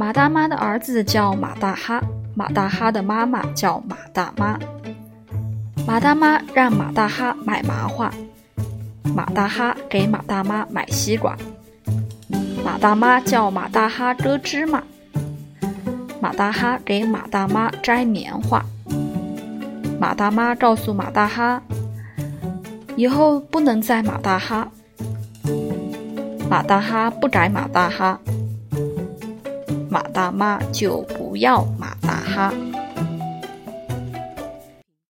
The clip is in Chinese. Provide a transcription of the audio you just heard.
马大妈的儿子叫马大哈，马大哈的妈妈叫马大妈。马大妈让马大哈买麻花，马大哈给马大妈买西瓜。马大妈叫马大哈割芝麻，马大哈给马大妈摘棉花。马大妈告诉马大哈，以后不能再马大哈。马大哈不改马大哈。马大妈就不要马大哈。